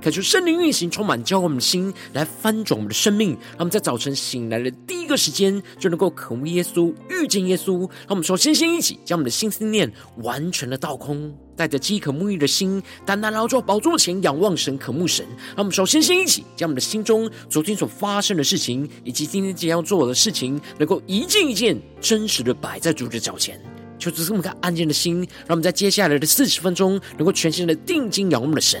渴求圣灵运行，充满教会我们的心，来翻转我们的生命。让我们在早晨醒来的第一个时间，就能够渴慕耶稣，遇见耶稣。让我们首先先一起将我们的心思念完全的倒空，带着饥渴沐浴的心，单单来到宝座前仰望神，渴慕神。让我们首先先一起将我们的心中昨天所发生的事情，以及今天即将要做的事情，能够一件一件真实的摆在主的脚前。求主赐我们安静的心，让我们在接下来的四十分钟，能够全心的定睛仰望我们的神。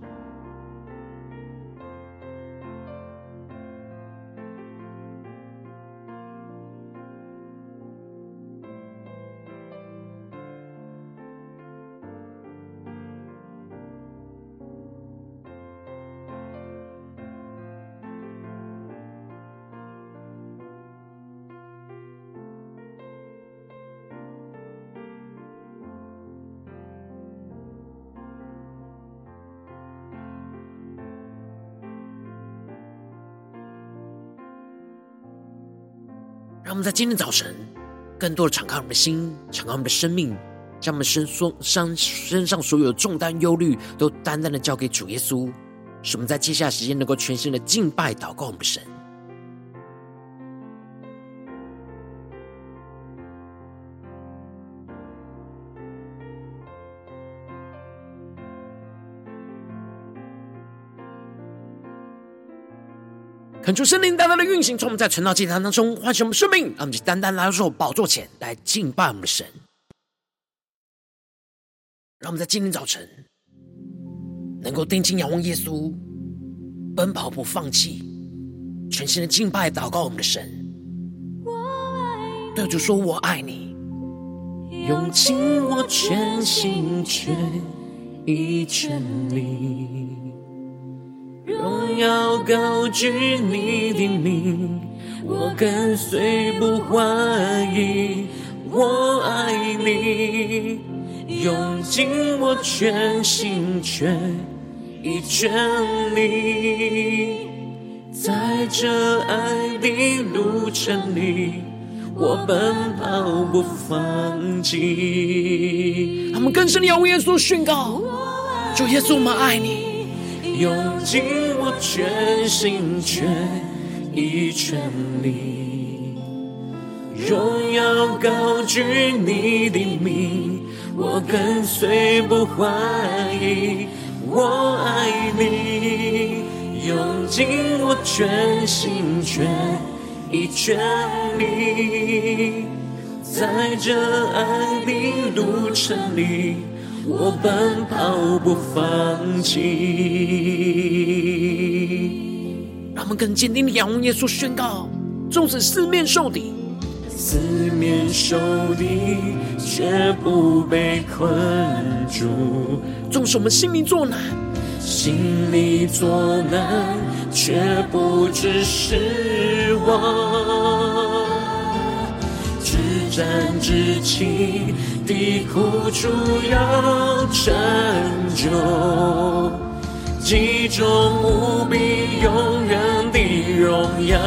让我们在今天早晨，更多的敞开我们的心，敞开我们的生命，将我们身所身身上所有的重担、忧虑，都单单的交给主耶稣，使我们在接下来时间能够全心的敬拜、祷告我们的神。恳求圣灵大大的运行，从我们在晨祷祭坛当中唤醒我们生命，让我们就单单来到主宝座前来敬拜我们的神。让我们在今天早晨能够定睛仰望耶稣，奔跑不放弃，全心的敬拜祷告我们的神。对主说：“我爱你，用尽我全心全意全力。”荣耀高举你的名，我跟随不怀疑。我爱你，用尽我全心全意全力，在这爱的路程里，我奔跑不放弃。他们更深的仰望耶稣宣告：主耶稣，我们爱你。用尽全心全意全力，荣耀高举你的名，我跟随不怀疑。我爱你，用尽我全心全意全力，在这爱的路程里。我奔跑不放弃，们更坚定的仰望耶稣，宣告：纵使四面受敌，四面受敌却不被困住；纵使我们心里作难，心里作难却不致失望。战至轻的苦楚要成就，集中无比永远的荣耀。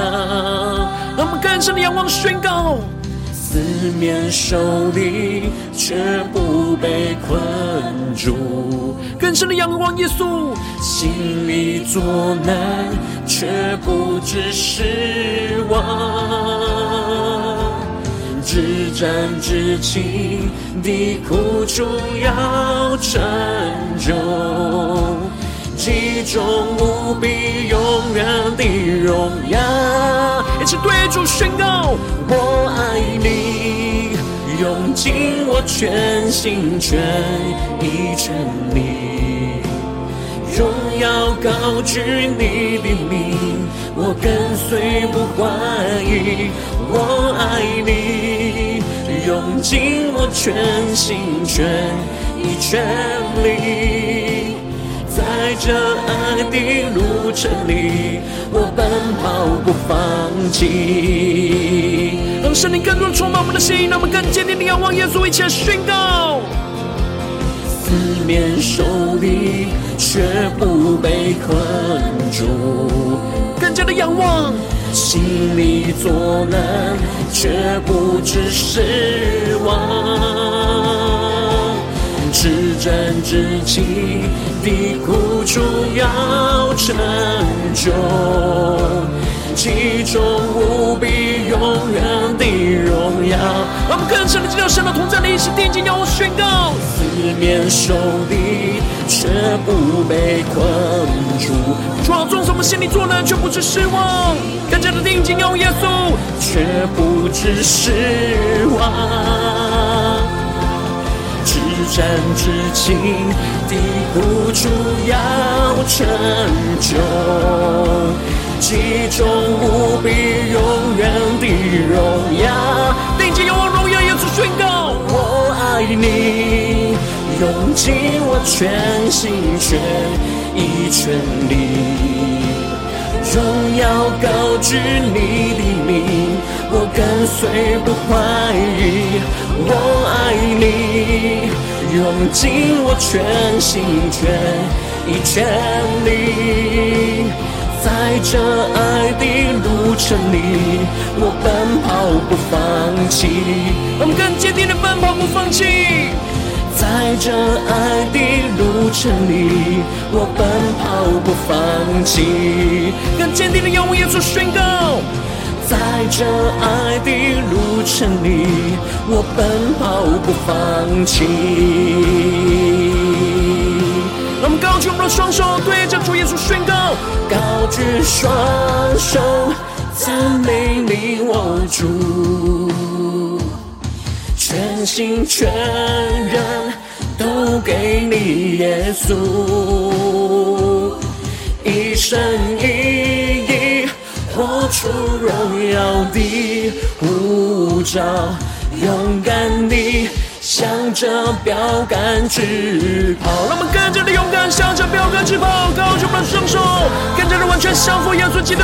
让我们更深的仰望宣告：四面受敌却不被困住；更深的仰望耶稣，心里作难却不致失望。至暂至情的苦楚要成就，其中无比永远的荣耀。一起对主宣告：我爱你，用尽我全心全意全力，荣耀高举你的名，我跟随不怀疑。我爱你。用尽我全心全意全力，在这爱的路程里，我奔跑不放弃。让圣灵更多充满我们的心，让我们更坚定的仰望耶稣，一起来宣告。四面受敌，却不被困住；更加的仰望，心里作难，却不致失望。至真至情的苦楚要成就，其中无比永远的荣耀。让我们更深的知道神的同在里，一起定睛仰望宣告。四面受敌，却不被困住。主啊，纵使我们心里作难，却不致失望。更加的定睛仰望耶稣，却不致失望。至真至情的苦楚要成就，其中无比永远的荣耀。定睛仰望荣耀耶稣，宣告我爱你。用尽我全心全意全力，荣耀高举你的名，我跟随不怀疑。我爱你，用尽我全心全意全力，在这爱的路程里，我奔跑不放弃。我们更坚定的奔跑不放弃。在这爱的路程里，我奔跑不放弃。更坚定的仰望耶稣宣告，在这爱的路程里，我奔跑不放弃。让我们高举我们的双手，对着主耶稣宣告，高举双手，赞美你我主。全心全人都给你，耶稣，一生一意活出荣耀的呼召，勇敢地向着标杆直跑。让我们更加的勇敢，向着标杆直跑，高举我们的双手，更加的完全降服耶稣基督，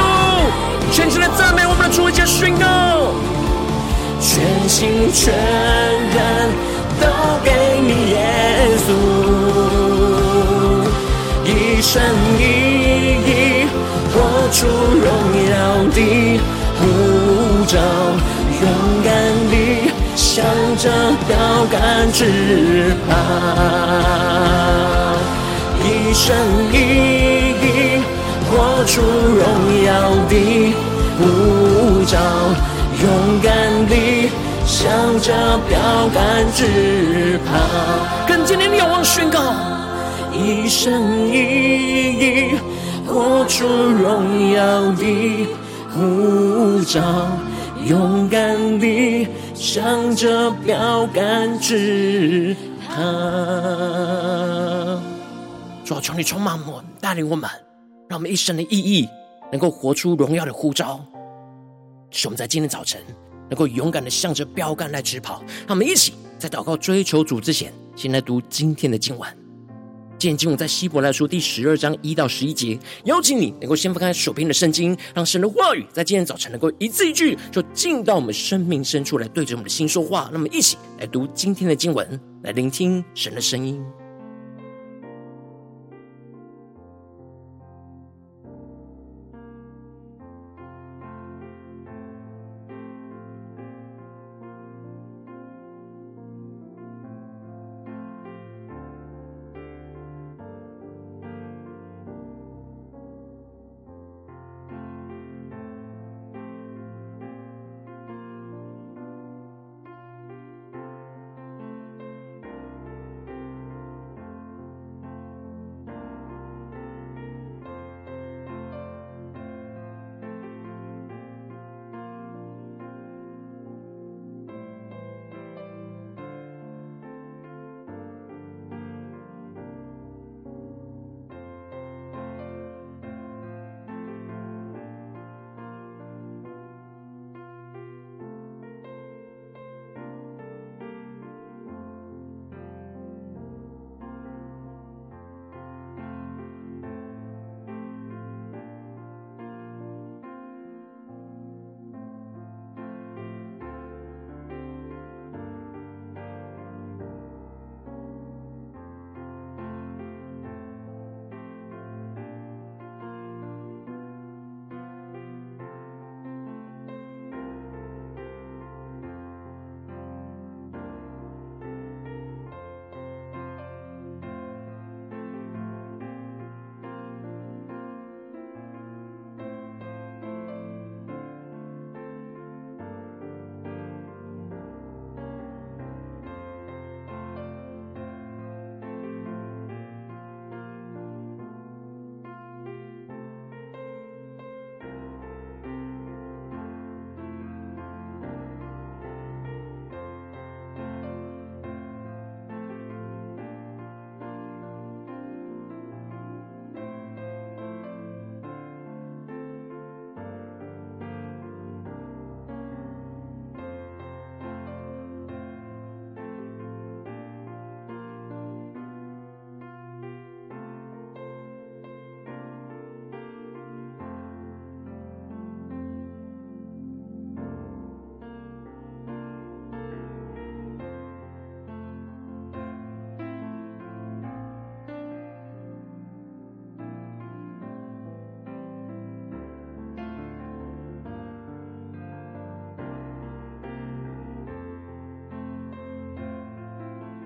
全心的赞美我们的主，一起宣告。全心全人都给你，耶稣，一生一意出荣耀的呼召，勇敢地向着标杆直跑，一生一意活出荣耀的呼召。勇敢地向着标杆直跑，更坚定地仰望宣告，一生一意活出荣耀的护照，勇敢地向着标杆直跑。主啊，求你充满我，带领我们，让我们一生的意义能够活出荣耀的护照。使我们在今天早晨能够勇敢的向着标杆来直跑。让我们一起在祷告追求主之前，先来读今天的经文。今天经文在希伯来书第十二章一到十一节。邀请你能够先翻开手边的圣经，让神的话语在今天早晨能够一字一句，就进到我们生命深处来，对着我们的心说话。那么，一起来读今天的经文，来聆听神的声音。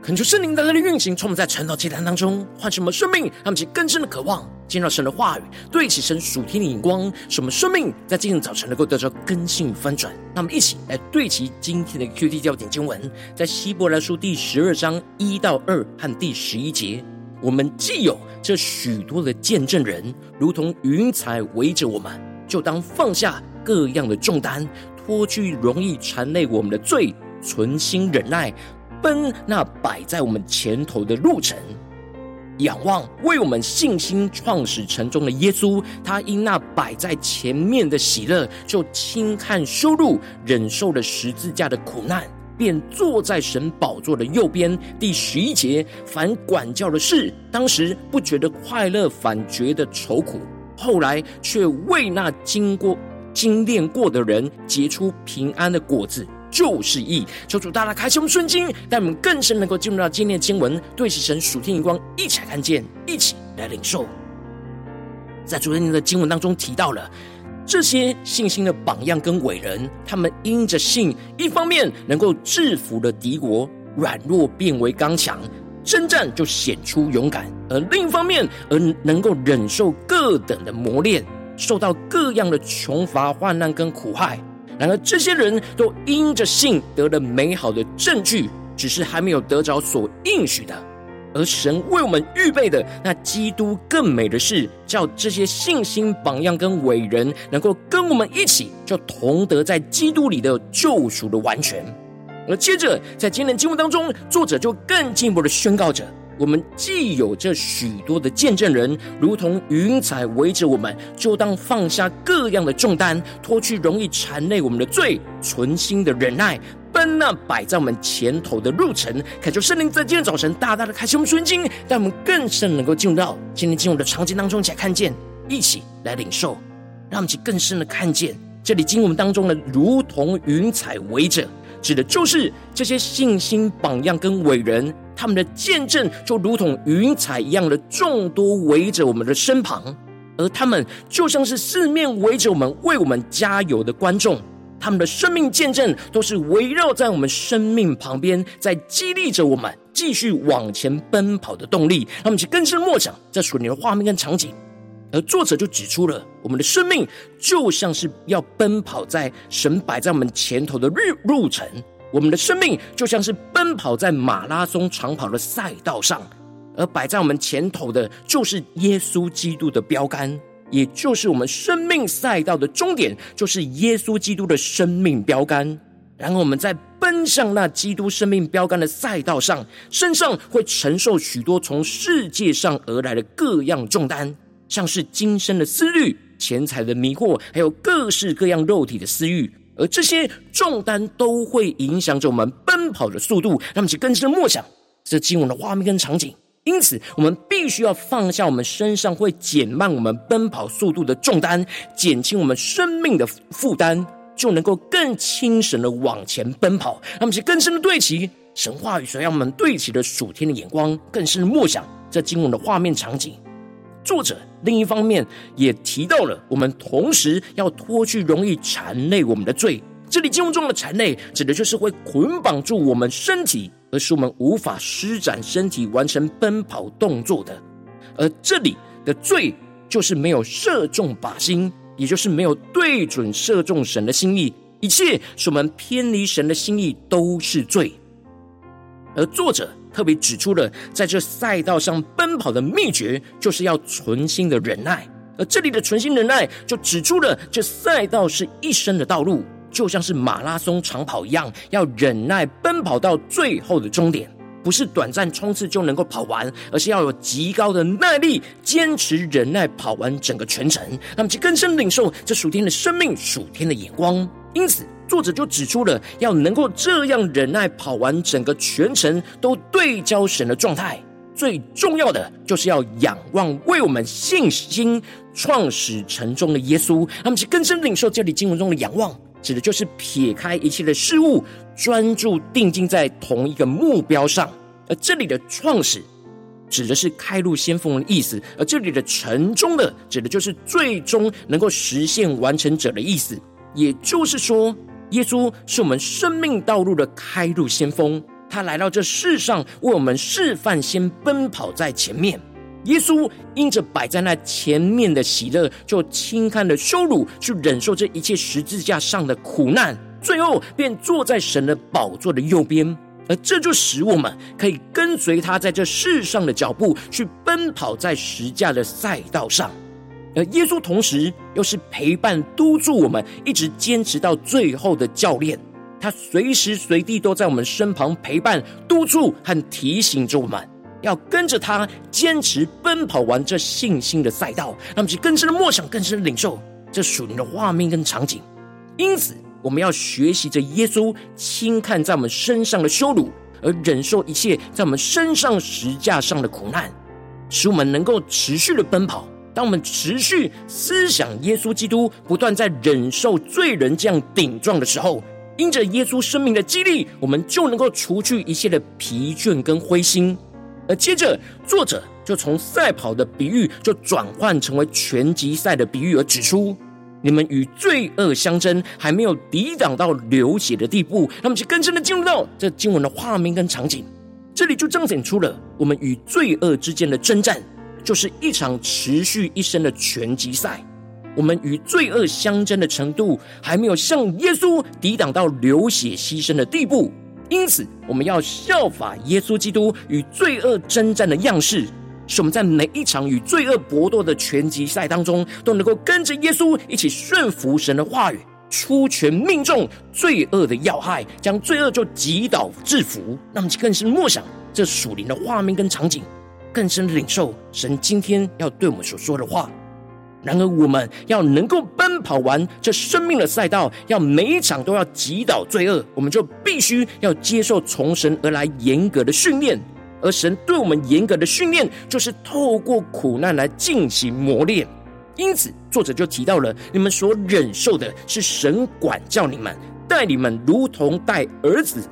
恳求圣灵在这里运行，充满在晨祷祭坛当中，唤醒我们生命，让我们更深的渴望见到神的话语，对齐神属天的眼光，使我们生命在今天早晨能够得到更新与翻转。那我们一起来对齐今天的 QT 焦点经文，在希伯来书第十二章一到二和第十一节，我们既有这许多的见证人，如同云彩围着我们，就当放下各样的重担，脱去容易缠累我们的罪，存心忍耐。奔那摆在我们前头的路程，仰望为我们信心创始成终的耶稣，他因那摆在前面的喜乐，就轻看羞辱，忍受了十字架的苦难，便坐在神宝座的右边。第十一节，凡管教的事，当时不觉得快乐，反觉得愁苦；后来却为那经过精炼过的人结出平安的果子。就是义，求主大大开启我们顺经，让我们更深能够进入到今天的经文，对齐神属天眼光，一起来看见，一起来领受。在昨天的经文当中提到了这些信心的榜样跟伟人，他们因着信，一方面能够制服了敌国，软弱变为刚强，征战就显出勇敢；而另一方面，而能够忍受各等的磨练，受到各样的穷乏、患难跟苦害。然而，这些人都因着信得了美好的证据，只是还没有得着所应许的。而神为我们预备的那基督更美的是，叫这些信心榜样跟伟人能够跟我们一起，就同得在基督里的救赎的完全。而接着，在今天的经文当中，作者就更进一步的宣告着。我们既有这许多的见证人，如同云彩围着我们，就当放下各样的重担，脱去容易缠累我们的罪，存心的忍耐，奔那摆在我们前头的路程。恳求圣灵在今天早晨大大的开启我们顺经，让我们更深能够进入到今天进入的场景当中，一起来看见，一起来领受，让我们去更深的看见这里经文当中的如同云彩围着。指的就是这些信心榜样跟伟人，他们的见证就如同云彩一样的众多围着我们的身旁，而他们就像是四面围着我们为我们加油的观众，他们的生命见证都是围绕在我们生命旁边，在激励着我们继续往前奔跑的动力。让我们去更深默想这属灵的画面跟场景。而作者就指出了，我们的生命就像是要奔跑在神摆在我们前头的路路程，我们的生命就像是奔跑在马拉松长跑的赛道上，而摆在我们前头的就是耶稣基督的标杆，也就是我们生命赛道的终点，就是耶稣基督的生命标杆。然后我们在奔向那基督生命标杆的赛道上，身上会承受许多从世界上而来的各样重担。像是今生的思虑、钱财的迷惑，还有各式各样肉体的私欲，而这些重担都会影响着我们奔跑的速度，让我们去更深的默想这经文的画面跟场景。因此，我们必须要放下我们身上会减慢我们奔跑速度的重担，减轻我们生命的负担，就能够更轻省的往前奔跑。让我们去更深的对齐神话语，所让我们对齐的属天的眼光，更深的默想这经文的画面场景。作者另一方面也提到了，我们同时要脱去容易缠累我们的罪。这里经文中的缠累，指的就是会捆绑住我们身体，而使我们无法施展身体完成奔跑动作的。而这里的罪，就是没有射中靶心，也就是没有对准射中神的心意。一切使我们偏离神的心意，都是罪。而作者。特别指出了，在这赛道上奔跑的秘诀，就是要存心的忍耐。而这里的存心忍耐，就指出了这赛道是一生的道路，就像是马拉松长跑一样，要忍耐奔跑到最后的终点，不是短暂冲刺就能够跑完，而是要有极高的耐力，坚持忍耐跑完整个全程。那么，去更深领受这属天的生命、属天的眼光。因此。作者就指出了，要能够这样忍耐跑完整个全程，都对焦神的状态。最重要的就是要仰望为我们信心创始成终的耶稣。他们是更深领受这里经文中的仰望，指的就是撇开一切的事物，专注定睛在同一个目标上。而这里的创始指的是开路先锋的意思，而这里的成终的指的就是最终能够实现完成者的意思。也就是说。耶稣是我们生命道路的开路先锋，他来到这世上，为我们示范，先奔跑在前面。耶稣因着摆在那前面的喜乐，就轻看了羞辱，去忍受这一切十字架上的苦难，最后便坐在神的宝座的右边。而这就使我们可以跟随他在这世上的脚步，去奔跑在十架的赛道上。而耶稣同时又是陪伴督促我们，一直坚持到最后的教练。他随时随地都在我们身旁陪伴、督促和提醒着我们，要跟着他坚持奔跑完这信心的赛道。让我们去更深的默想、更深的领受这属灵的画面跟场景。因此，我们要学习着耶稣轻看在我们身上的羞辱，而忍受一切在我们身上十架上的苦难，使我们能够持续的奔跑。当我们持续思想耶稣基督不断在忍受罪人这样顶撞的时候，因着耶稣生命的激励，我们就能够除去一切的疲倦跟灰心。而接着，作者就从赛跑的比喻，就转换成为拳击赛的比喻，而指出：你们与罪恶相争，还没有抵挡到流血的地步。那么，就更深的进入到这经文的画面跟场景，这里就彰显出了我们与罪恶之间的征战，就是一场持续一生的拳击赛。我们与罪恶相争的程度，还没有像耶稣抵挡到流血牺牲的地步，因此我们要效法耶稣基督与罪恶征战的样式，使我们在每一场与罪恶搏斗的拳击赛当中，都能够跟着耶稣一起顺服神的话语，出拳命中罪恶的要害，将罪恶就击倒制服。那么，更是默想这属灵的画面跟场景，更深的领受神今天要对我们所说的话。然而，我们要能够奔跑完这生命的赛道，要每一场都要击倒罪恶，我们就必须要接受从神而来严格的训练。而神对我们严格的训练，就是透过苦难来进行磨练。因此，作者就提到了：你们所忍受的是神管教你们，待你们如同待儿子。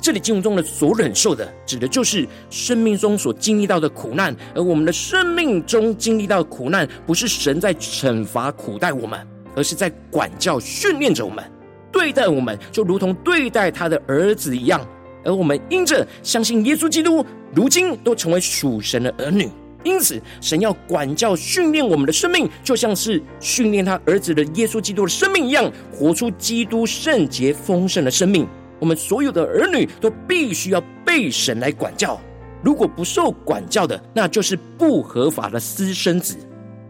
这里经文中的所忍受的，指的就是生命中所经历到的苦难。而我们的生命中经历到的苦难，不是神在惩罚苦待我们，而是在管教训练着我们，对待我们就如同对待他的儿子一样。而我们因着相信耶稣基督，如今都成为属神的儿女。因此，神要管教训练我们的生命，就像是训练他儿子的耶稣基督的生命一样，活出基督圣洁丰盛的生命。我们所有的儿女都必须要被神来管教，如果不受管教的，那就是不合法的私生子。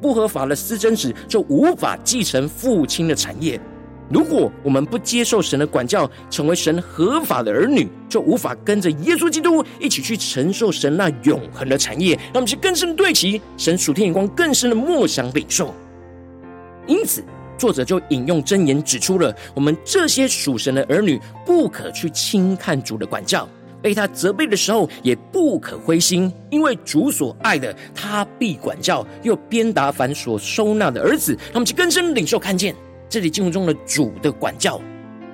不合法的私生子就无法继承父亲的产业。如果我们不接受神的管教，成为神合法的儿女，就无法跟着耶稣基督一起去承受神那永恒的产业。让我们去更深对齐神属天眼光，更深的默想领受。因此。作者就引用箴言，指出了我们这些属神的儿女，不可去轻看主的管教，被他责备的时候，也不可灰心，因为主所爱的，他必管教，又鞭打凡所收纳的儿子。他们去更深领受看见，这里经文中的主的管教，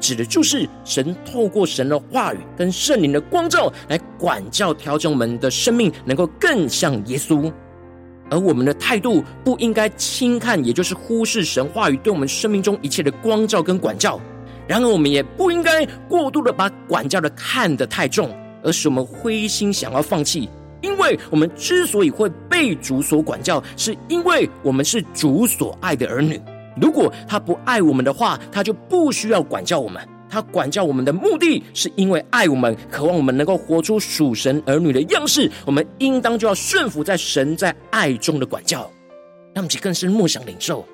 指的就是神透过神的话语跟圣灵的光照来管教调整我们的生命，能够更像耶稣。而我们的态度不应该轻看，也就是忽视神话语对我们生命中一切的光照跟管教。然而，我们也不应该过度的把管教的看得太重，而使我们灰心想要放弃。因为我们之所以会被主所管教，是因为我们是主所爱的儿女。如果他不爱我们的话，他就不需要管教我们。他管教我们的目的是因为爱我们，渴望我们能够活出属神儿女的样式。我们应当就要顺服在神在爱中的管教，让我们去更深默想领受。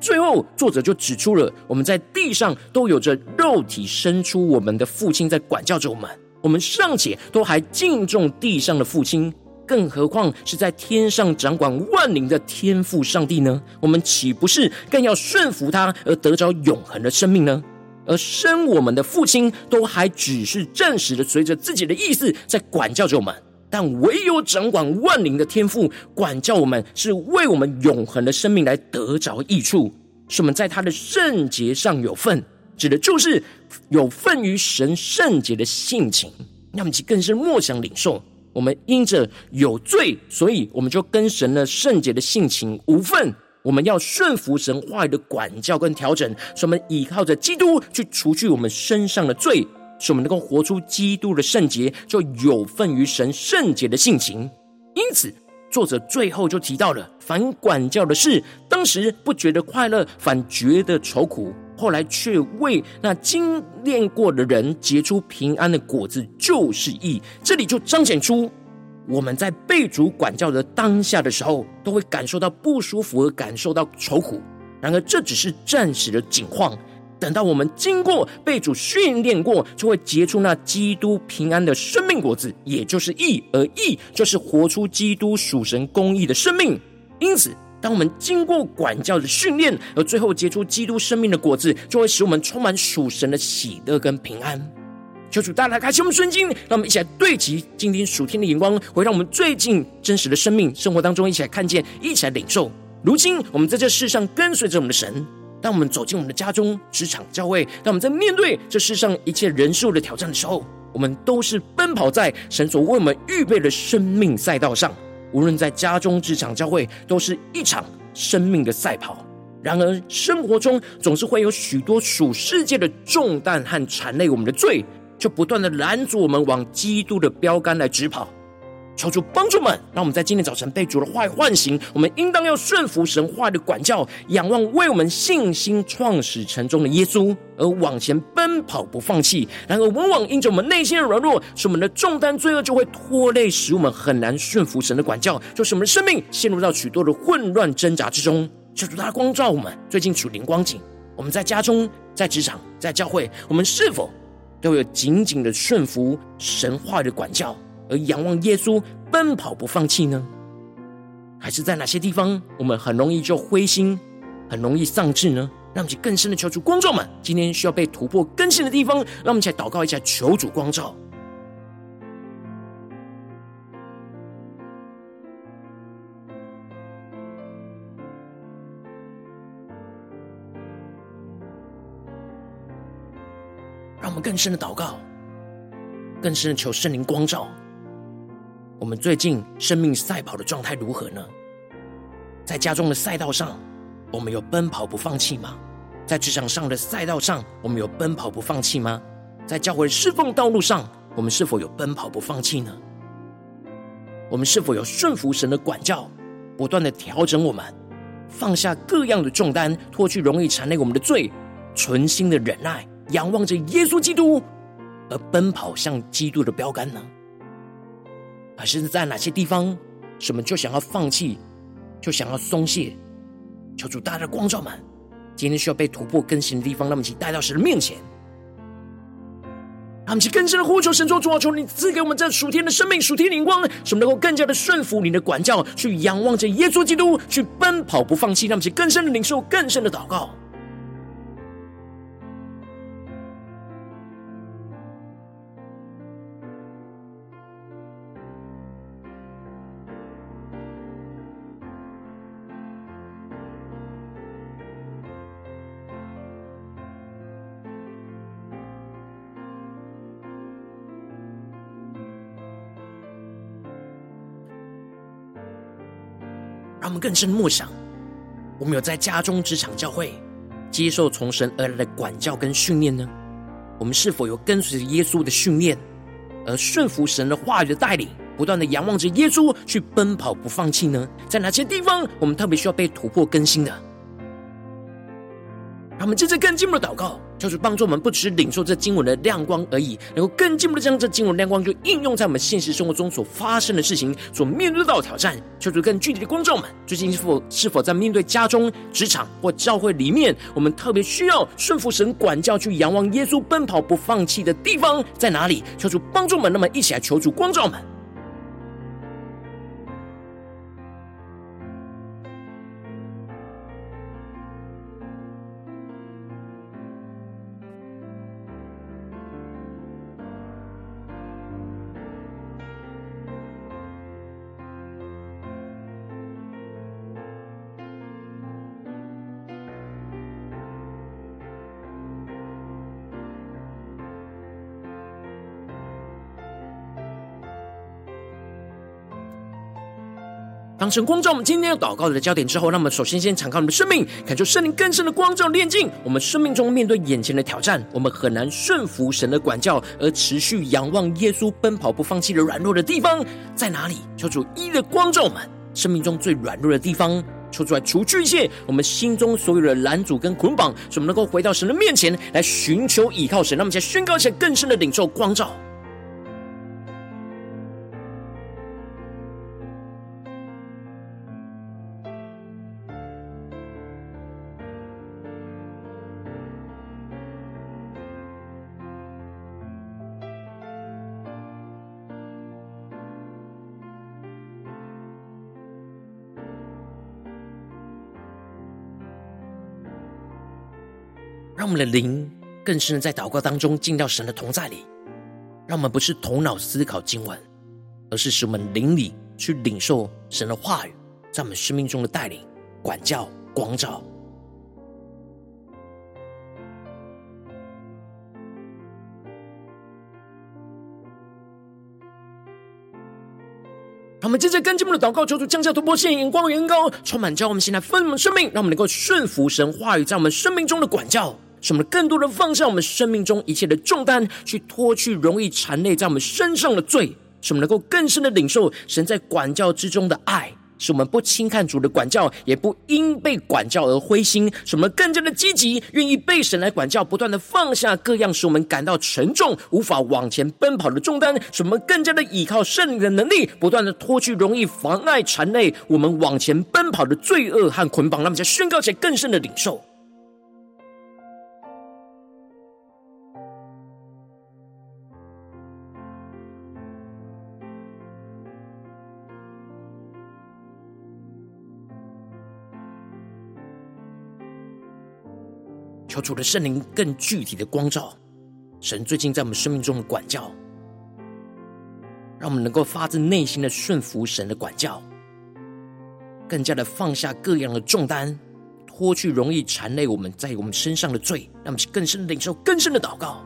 最后，作者就指出了我们在地上都有着肉体生出我们的父亲在管教着我们，我们尚且都还敬重地上的父亲，更何况是在天上掌管万灵的天父上帝呢？我们岂不是更要顺服他而得着永恒的生命呢？而生我们的父亲都还只是暂时的随着自己的意思在管教着我们，但唯有掌管万灵的天父管教我们，是为我们永恒的生命来得着益处，是我们在他的圣洁上有份，指的就是有份于神圣洁的性情。那么，其更是莫想领受，我们因着有罪，所以我们就跟神的圣洁的性情无份。我们要顺服神话语的管教跟调整，使我们依靠着基督去除去我们身上的罪，使我们能够活出基督的圣洁，就有份于神圣洁的性情。因此，作者最后就提到了：反管教的事，当时不觉得快乐，反觉得愁苦；后来却为那经练过的人结出平安的果子，就是义。这里就彰显出，我们在被主管教的当下的时候，都会感受到不舒服，和感受到愁苦。然而，这只是暂时的景况。等到我们经过被主训练过，就会结出那基督平安的生命果子，也就是义。而义就是活出基督属神公义的生命。因此，当我们经过管教的训练，而最后结出基督生命的果子，就会使我们充满属神的喜乐跟平安。求主大大开启我们圣经，让我们一起来对齐今天属天的眼光，会让我们最近真实的生命生活当中一起来看见，一起来领受。如今，我们在这世上跟随着我们的神。当我们走进我们的家中、职场、教会，当我们在面对这世上一切人数的挑战的时候，我们都是奔跑在神所为我们预备的生命赛道上。无论在家中、职场、教会，都是一场生命的赛跑。然而，生活中总是会有许多属世界的重担和缠累我们的罪，就不断的拦阻我们往基督的标杆来直跑。求主帮助们，让我们在今天早晨被主的话唤醒。我们应当要顺服神话的管教，仰望为我们信心创始成终的耶稣，而往前奔跑不放弃。然而，往往因着我们内心的软弱，使我们的重担罪恶就会拖累，使我们很难顺服神的管教，就使我们的生命陷入到许多的混乱挣扎之中。求主他光照我们，最近属灵光景，我们在家中、在职场、在教会，我们是否都有紧紧的顺服神话的管教？而仰望耶稣，奔跑不放弃呢？还是在哪些地方，我们很容易就灰心，很容易丧志呢？让我们更深的求主光照们，今天需要被突破更新的地方，让我们一起来祷告一下，求主光照。更深的祷告，更深的求圣灵光照。我们最近生命赛跑的状态如何呢？在家中的赛道上，我们有奔跑不放弃吗？在职场上的赛道上，我们有奔跑不放弃吗？在教会侍奉道路上，我们是否有奔跑不放弃呢？我们是否有顺服神的管教，不断的调整我们，放下各样的重担，脱去容易缠累我们的罪，存心的忍耐，仰望着耶稣基督，而奔跑向基督的标杆呢？还是在哪些地方，什么就想要放弃，就想要松懈？求主大大的光照们，今天需要被突破更新的地方，那么请带到神的面前。他们一起更深的呼求神说：主啊，求你赐给我们这属天的生命、属天灵光，使我们能够更加的顺服你的管教，去仰望着耶稣基督，去奔跑不放弃。让我们一起更深的领受、更深的祷告。更深默想，我们有在家中、职场、教会接受从神而来的管教跟训练呢？我们是否有跟随着耶稣的训练，而顺服神的话语的带领，不断的仰望着耶稣去奔跑不放弃呢？在哪些地方，我们特别需要被突破更新的？让我们接着更进一步的祷告。就是帮助我们不只是领受这经文的亮光而已，能够更进一步的将这经文亮光就应用在我们现实生活中所发生的事情、所面对到的挑战。求主更具体的光照们，最近是否是否在面对家中、职场或教会里面，我们特别需要顺服神管教、去仰望耶稣、奔跑不放弃的地方在哪里？求主帮助们，那么一起来求主光照们。当神光照我们今天要祷告的焦点之后，让我们首先先敞开我们的生命，感受圣灵更深的光照炼净。我们生命中面对眼前的挑战，我们很难顺服神的管教，而持续仰望耶稣奔跑不放弃的软弱的地方在哪里？求主一的光照我们生命中最软弱的地方，求主来除去一切我们心中所有的拦阻跟捆绑，使我们能够回到神的面前来寻求倚靠神。让我们先宣告一下更深的领受光照。让我们的灵更深的在祷告当中进到神的同在里，让我们不是头脑思考经文，而是使我们灵里去领受神的话语，在我们生命中的带领、管教、光照。让我们接着跟进我们的祷告，求主降下突破线，眼光远高，充满教我们现在丰盛的生命，让我们能够顺服神话语在我们生命中的管教。使我们更多的放下我们生命中一切的重担，去脱去容易缠累在我们身上的罪，使我们能够更深的领受神在管教之中的爱，使我们不轻看主的管教，也不因被管教而灰心，使我们更加的积极，愿意被神来管教，不断的放下各样使我们感到沉重、无法往前奔跑的重担，使我们更加的依靠圣灵的能力，不断的脱去容易妨碍缠累我们往前奔跑的罪恶和捆绑，让我们再宣告起来更深的领受。求主的圣灵更具体的光照，神最近在我们生命中的管教，让我们能够发自内心的顺服神的管教，更加的放下各样的重担，脱去容易缠累我们在我们身上的罪，让我们更深的领受更深的祷告。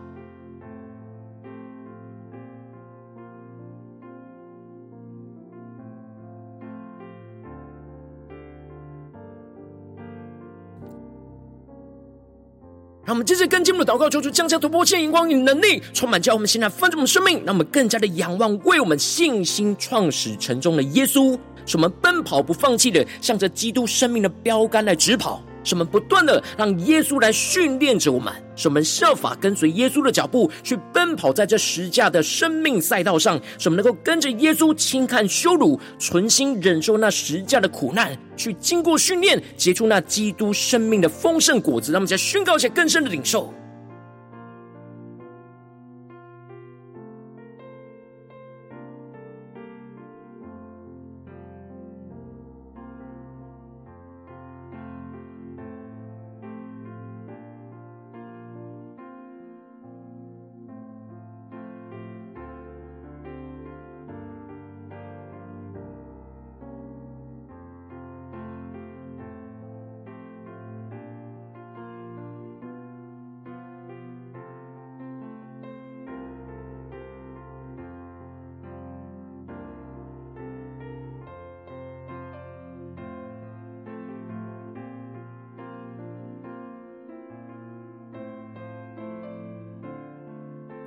我们接着跟进我们的祷告，求主降下突破线、眼光与能力，充满教我们现在丰盛我们生命，让我们更加的仰望为我们信心创始成终的耶稣，使我们奔跑不放弃的，向着基督生命的标杆来直跑。使我们不断的让耶稣来训练着我们，使我们效法跟随耶稣的脚步，去奔跑在这十架的生命赛道上。使我们能够跟着耶稣轻看羞辱，存心忍受那十架的苦难，去经过训练，结出那基督生命的丰盛果子。让我们再宣告一下更深的领受。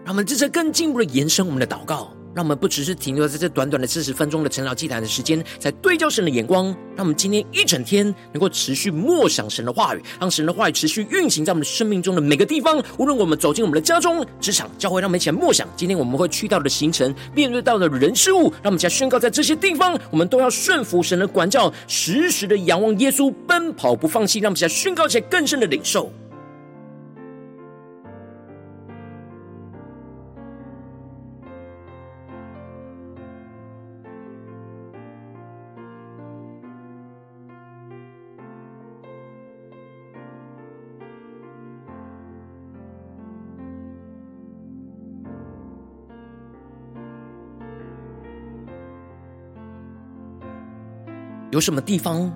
让我们这次更进一步的延伸我们的祷告，让我们不只是停留在这短短的四十分钟的晨祷祭坛的时间，在对焦神的眼光。让我们今天一整天能够持续默想神的话语，让神的话语持续运行在我们生命中的每个地方。无论我们走进我们的家中、职场、教会，让我们一起来默想今天我们会去到的行程、面对到的人事物。让我们一起来宣告，在这些地方，我们都要顺服神的管教，时时的仰望耶稣，奔跑不放弃。让我们一起来宣告，一些更深的领受。有什么地方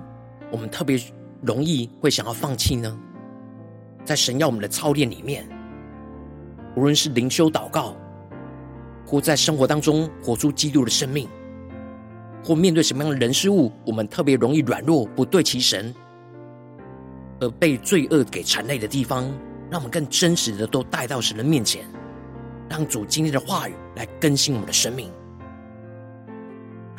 我们特别容易会想要放弃呢？在神要我们的操练里面，无论是灵修祷告，或在生活当中活出基督的生命，或面对什么样的人事物，我们特别容易软弱，不对齐神，而被罪恶给缠累的地方，让我们更真实的都带到神的面前，让主今天的话语来更新我们的生命。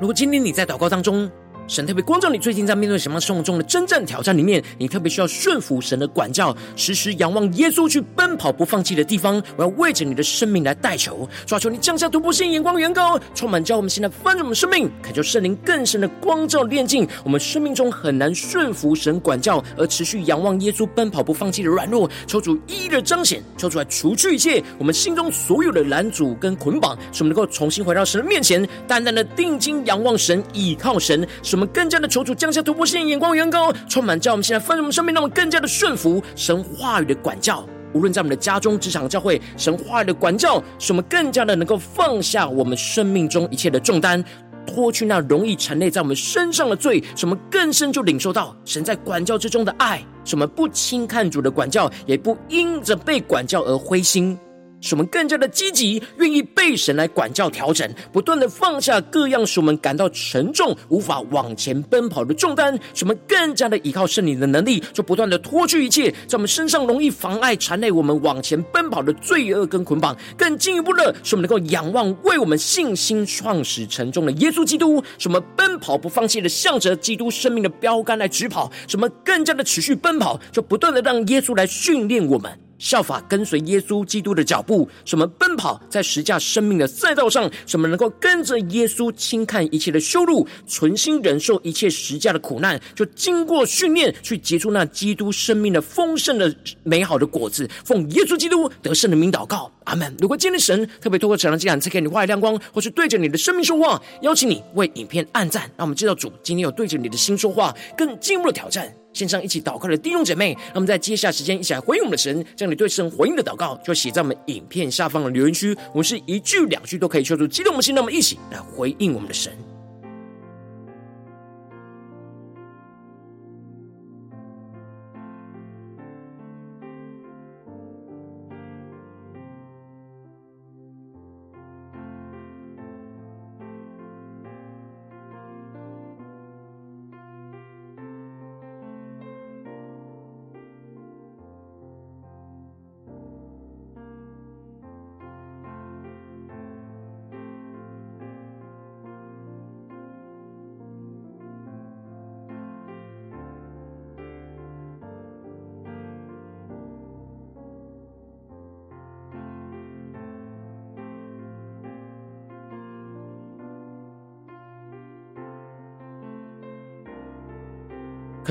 如果今天你在祷告当中，神特别光照你，最近在面对什么生活中的征战挑战里面，你特别需要顺服神的管教，时时仰望耶稣去奔跑不放弃的地方，我要为着你的生命来代求，抓求你降下突破性眼光，远高充满，叫我们现在翻转我们生命，恳求圣灵更深的光照炼净我们生命中很难顺服神管教而持续仰望耶稣奔跑不放弃的软弱，求主一一的彰显，求主来除去一切我们心中所有的拦阻跟捆绑，使我们能够重新回到神的面前，单单的定睛仰望神，倚靠神，使我我们更加的求主降下突破性眼光，远高充满，叫我们现在分我们生命，让我们更加的顺服神话语的管教。无论在我们的家中、职场、教会，神话语的管教，使我们更加的能够放下我们生命中一切的重担，脱去那容易缠累在我们身上的罪，使我们更深就领受到神在管教之中的爱，使我们不轻看主的管教，也不因着被管教而灰心。使我们更加的积极，愿意被神来管教调整，不断的放下各样使我们感到沉重、无法往前奔跑的重担。使我们更加的依靠圣灵的能力，就不断的脱去一切在我们身上容易妨碍、缠累我们往前奔跑的罪恶跟捆绑。更进一步的，使我们能够仰望为我们信心创始成终的耶稣基督，使我们奔跑不放弃的向着基督生命的标杆来直跑。使我们更加的持续奔跑，就不断的让耶稣来训练我们。效法跟随耶稣基督的脚步，什么奔跑在十架生命的赛道上，什么能够跟着耶稣轻看一切的羞辱，存心忍受一切十架的苦难，就经过训练去结出那基督生命的丰盛的美好的果子。奉耶稣基督得胜的名祷告，阿门。如果今天神特别透过这场祭坛赐给你话语亮光，或是对着你的生命说话，邀请你为影片按赞，让我们知道主今天有对着你的心说话，更进一步的挑战。线上一起祷告的弟兄姐妹，那么在接下时间一起来回应我们的神。将你对神回应的祷告，就写在我们影片下方的留言区。我们是一句两句都可以说出激动的心，那么一起来回应我们的神。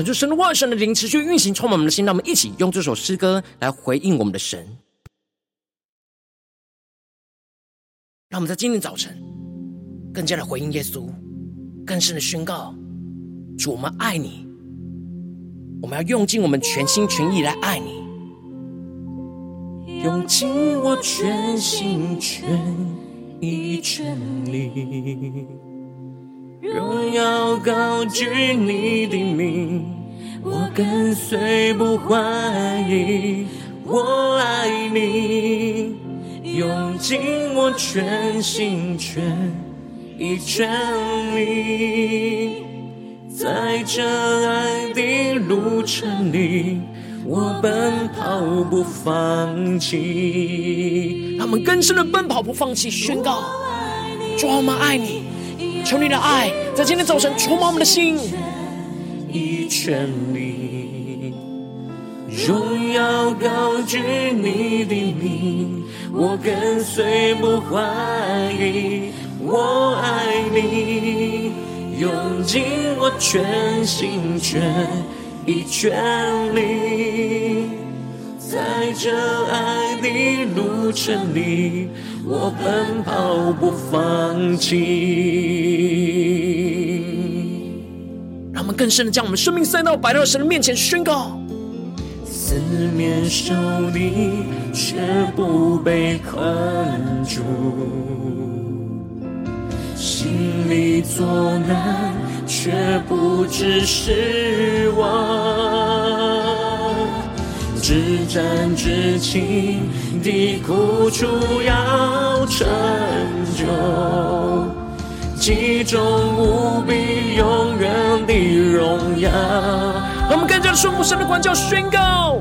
可是神的话，神的灵持续运行，充满我们的心。让我们一起用这首诗歌来回应我们的神。让我们在今天早晨更加的回应耶稣，更深的宣告：主，我们爱你，我们要用尽我们全心全意来爱你，用尽我全心全意全力。荣耀高举你的名，我跟随不怀疑，我爱你，用尽我全心全意全力，在这爱的路程里，我奔跑不放弃。他们更深的奔跑不放弃，宣告：主啊，我爱你，求你的爱在今天早晨充满我们的心，以全力，荣耀高举你的名，我跟随不怀疑，我爱你，用尽我全心全意全力，在这爱的路程里，我奔跑不放弃。让我们更深的将我们生命赛道摆到神的面前，宣告：四面受敌，却不被困住；心里作难，却不致失望。至真至情的苦楚要成就，其中无比永远的荣耀。让我们更加的顺服神的管教，宣告。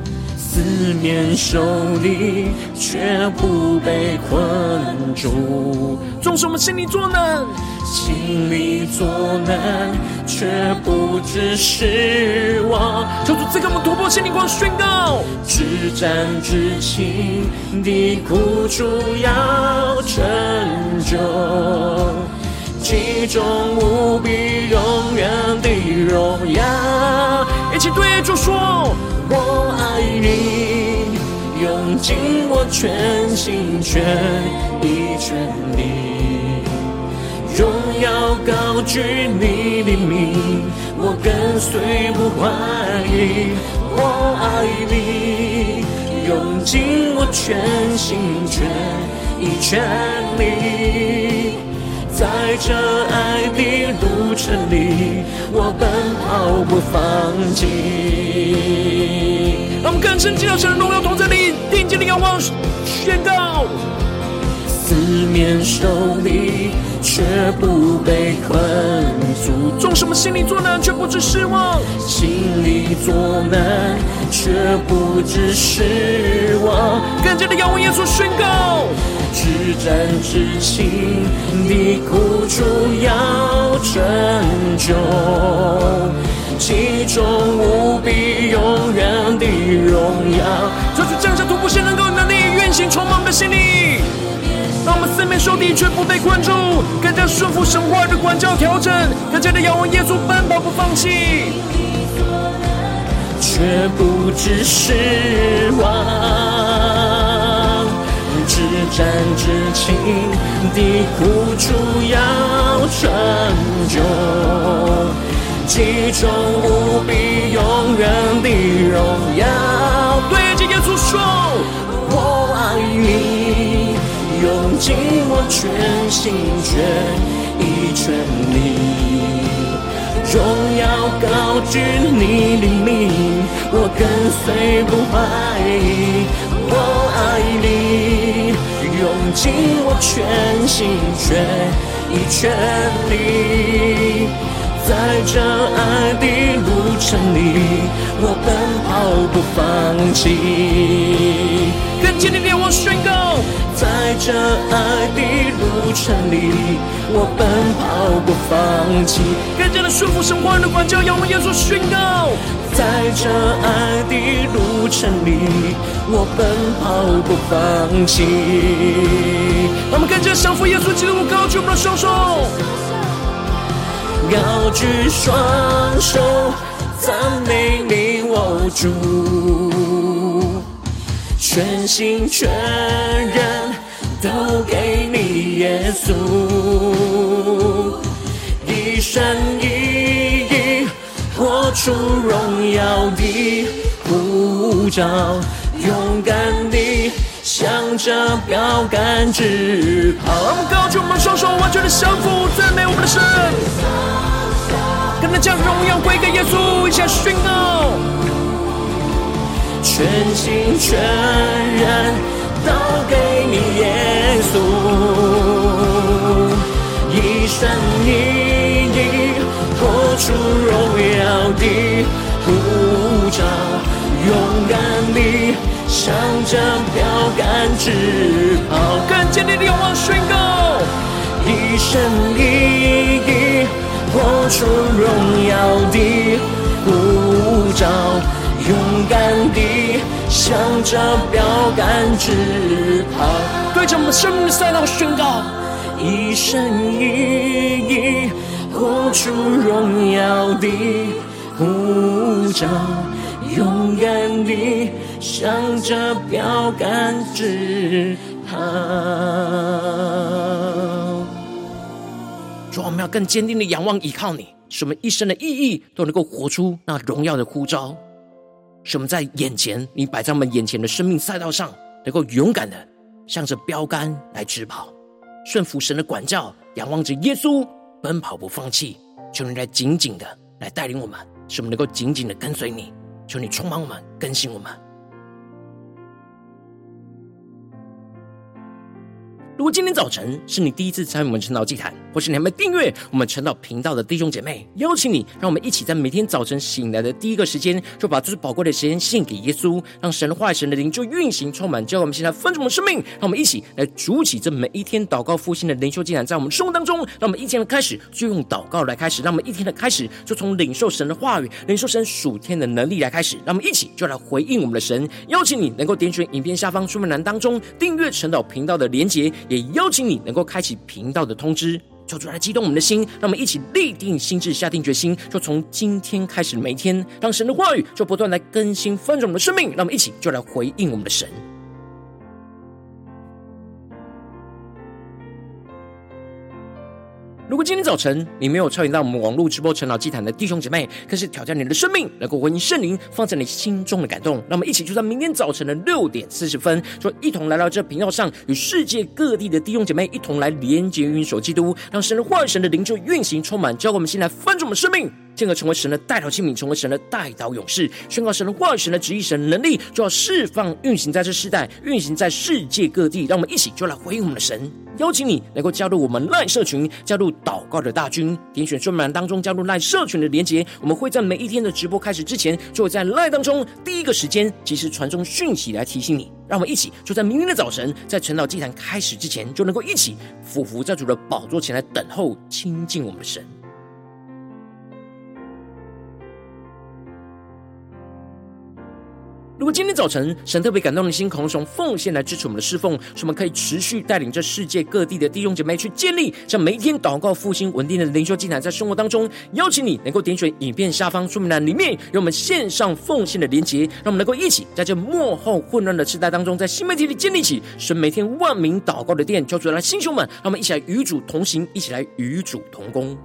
四面受敌，却不被困住；纵使我们心里作难，心里作难，却不致失望。求主赐给我们突破心灵光，宣告：至战至情的苦楚要成就，其中无比永远的荣耀。一起对主说。我爱你，用尽我全心全意全力，荣耀高举你的名，我跟随不怀疑。我爱你，用尽我全心全意全力，在这爱的路程里，我奔跑不放弃。让我们更深进到神荣耀同在里，定睛的仰望，宣告：四面受敌，却不被困住；纵什么心里作难，却不知失望；心里作难，却不知失望。更加的仰望耶稣，宣告：至战至轻的苦楚要成就。其中无比永远的荣耀，求主降下突破性能够能力，运行充满的心里，让我们四面受敌却不被困住，更加顺服神话的管教调整，更加的仰望耶稣奔跑不放弃，却不致失望，至战至轻的苦楚要成就。其中无比永远的荣耀，对着耶稣说：我爱你，尽我全心全意全力，荣耀高举你的名，我跟随不怀疑。我爱你，用尽我全心全意全力。在这爱的路程里，我奔跑不放弃。更坚定的我宣告，在这爱的路程里，我奔跑不放弃。更加的顺服神话的管教，仰望耶稣宣告，在这爱的路程里，我奔跑不放弃。我们更加降服耶稣基督，高举我们的双手。高举双手，赞美你，我主，全心全人都给你，耶稣，一生一意活出荣耀的护照，勇敢地向着标杆直跑。我们高举我们双手，完全的降服，赞美我们的神。跟他将荣耀归给耶稣，一起来宣告，全心全人都给你耶稣，一生一意活出荣耀的向着标杆直跑，更坚定的仰望宣告，一生一意活出荣耀的呼召，勇敢地向着标杆直跑，对着我们生命的赛道宣告，一生一意活出荣耀的呼召，勇敢地向着标杆直跑。主，我们要更坚定的仰望依靠你，使我们一生的意义都能够活出那荣耀的呼召。使我们在眼前，你摆在我们眼前的生命赛道上，能够勇敢的向着标杆来直跑，顺服神的管教，仰望着耶稣奔跑不放弃。求你来紧紧的来带领我们，使我们能够紧紧的跟随你。求你充满我们，更新我们。如果今天早晨是你第一次参与我们晨祷祭坛，或是你还没订阅我们晨祷频道的弟兄姐妹，邀请你，让我们一起在每天早晨醒来的第一个时间，就把最宝贵的时间献给耶稣，让神的话语、神的灵就运行充满，教我们现在丰盛的生命。让我们一起来主起这每一天祷告复兴的灵修祭坛，在我们生活当中，让我们一天的开始就用祷告来开始，让我们一天的开始就从领受神的话语、领受神属天的能力来开始，让我们一起就来回应我们的神。邀请你能够点选影片下方说明栏当中订阅晨祷频道的连结。也邀请你能够开启频道的通知，求主来激动我们的心，让我们一起立定心智，下定决心，就从今天开始每一天，让神的话语就不断来更新翻转我们的生命，让我们一起就来回应我们的神。如果今天早晨你没有参与到我们网络直播晨祷祭坛的弟兄姐妹，开始挑战你的生命，能够回应圣灵放在你心中的感动。那么一起就在明天早晨的六点四十分，就一同来到这频道上，与世界各地的弟兄姐妹一同来连接、运手基督，让神的话语、神的灵就运行充满，教给我们先来翻转我们生命。进而成为神的代祷器皿，成为神的代祷勇士，宣告神的话语、神的旨意、神的能力，就要释放、运行在这世代，运行在世界各地。让我们一起就来回应我们的神。邀请你能够加入我们赖社群，加入祷告的大军，点选说明栏当中加入赖社群的连结。我们会在每一天的直播开始之前，就会在赖当中第一个时间及时传送讯息来提醒你。让我们一起就在明天的早晨，在晨祷祭坛开始之前，就能够一起俯伏在主的宝座前来等候亲近我们的神。如果今天早晨神特别感动的心，渴望从奉献来支持我们的侍奉，使我们可以持续带领这世界各地的弟兄姐妹去建立像每一天祷告复兴稳定的灵修祭坛，在生活当中，邀请你能够点选影片下方说明栏里面有我们线上奉献的连结，让我们能够一起在这幕后混乱的时代当中，在新媒体里建立起神每天万名祷告的殿。求主来，弟兄们，让我们一起来与主同行，一起来与主同工。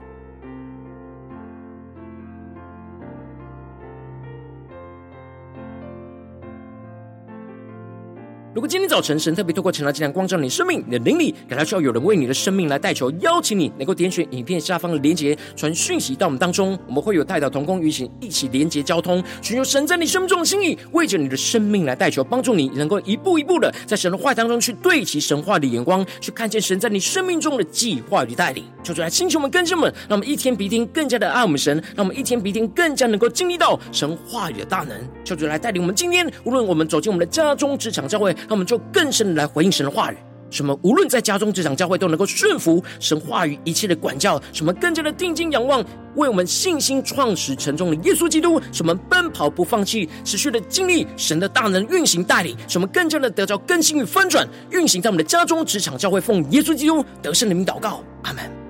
如果今天早晨神特别透过晨祷祭坛光照你生命，你的灵里感到需要有人为你的生命来代求，邀请你能够点选影片下方的连结，传讯息到我们当中，我们会有代祷同工与你一起连结交通，寻求神在你生命中的心意，为着你的生命来代求，帮助你能够一步一步的在神的话当中去对齐神话的眼光，去看见神在你生命中的计划与带领。求主来星球们、更新们，让我们一天比一天更加的爱我们神，让我们一天比一天更加能够经历到神话语的大能。求主来带领我们今天，无论我们走进我们的家中、职场、教会。那我们就更深的来回应神的话语，什么无论在家中、职场、教会都能够顺服神话语一切的管教，什么更加的定睛仰望，为我们信心创始成终的耶稣基督，什么奔跑不放弃，持续的经历神的大能运行带领，什么更加的得着更新与翻转，运行在我们的家中、职场、教会，奉耶稣基督得胜的名祷告，阿门。